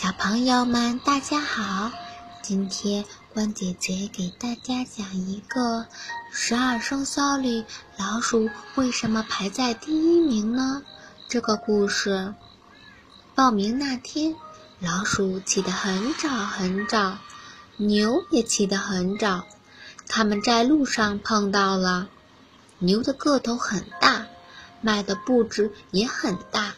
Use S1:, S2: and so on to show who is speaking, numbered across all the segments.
S1: 小朋友们，大家好！今天关姐姐给大家讲一个十二生肖里老鼠为什么排在第一名呢？这个故事报名那天，老鼠起得很早很早，牛也起得很早。他们在路上碰到了，牛的个头很大，卖的布置也很大。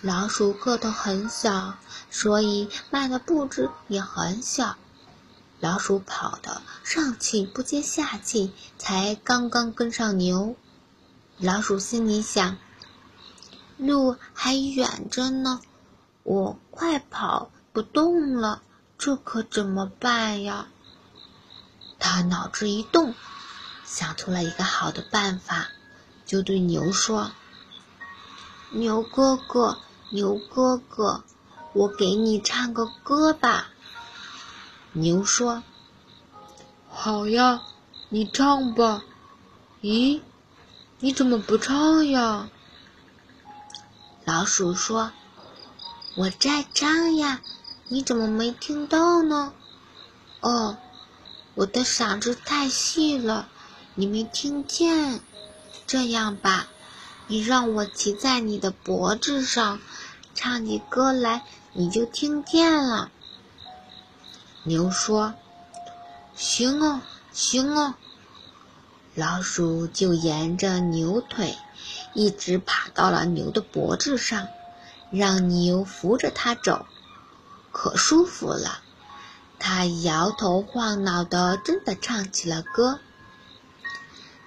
S1: 老鼠个头很小，所以迈的步子也很小。老鼠跑得上气不接下气，才刚刚跟上牛。老鼠心里想：路还远着呢，我快跑不动了，这可怎么办呀？他脑子一动，想出了一个好的办法，就对牛说：“牛哥哥。”牛哥哥，我给你唱个歌吧。牛说：“
S2: 好呀，你唱吧。”咦，你怎么不唱呀？
S1: 老鼠说：“我在唱呀，你怎么没听到呢？”哦，我的嗓子太细了，你没听见。这样吧。你让我骑在你的脖子上，唱起歌来，你就听见了。牛说：“行哦，行哦。”老鼠就沿着牛腿，一直爬到了牛的脖子上，让牛扶着它走，可舒服了。它摇头晃脑的，真的唱起了歌。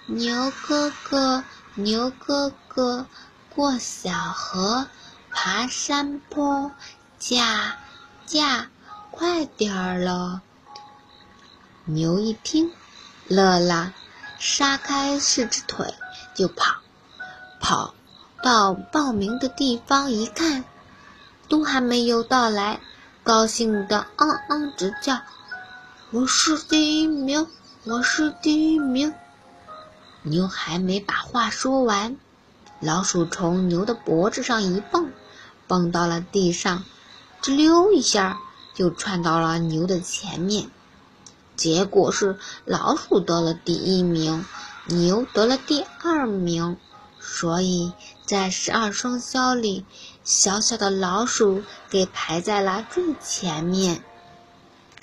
S1: 牛哥哥。牛哥哥过小河，爬山坡，驾驾，快点儿了！牛一听，乐了，撒开四只腿就跑。跑到报名的地方一看，都还没有到来，高兴的嗯嗯直叫：“我是第一名，我是第一名！”牛还没把话说完，老鼠从牛的脖子上一蹦，蹦到了地上，吱溜一下就窜到了牛的前面。结果是老鼠得了第一名，牛得了第二名。所以在十二生肖里，小小的老鼠给排在了最前面。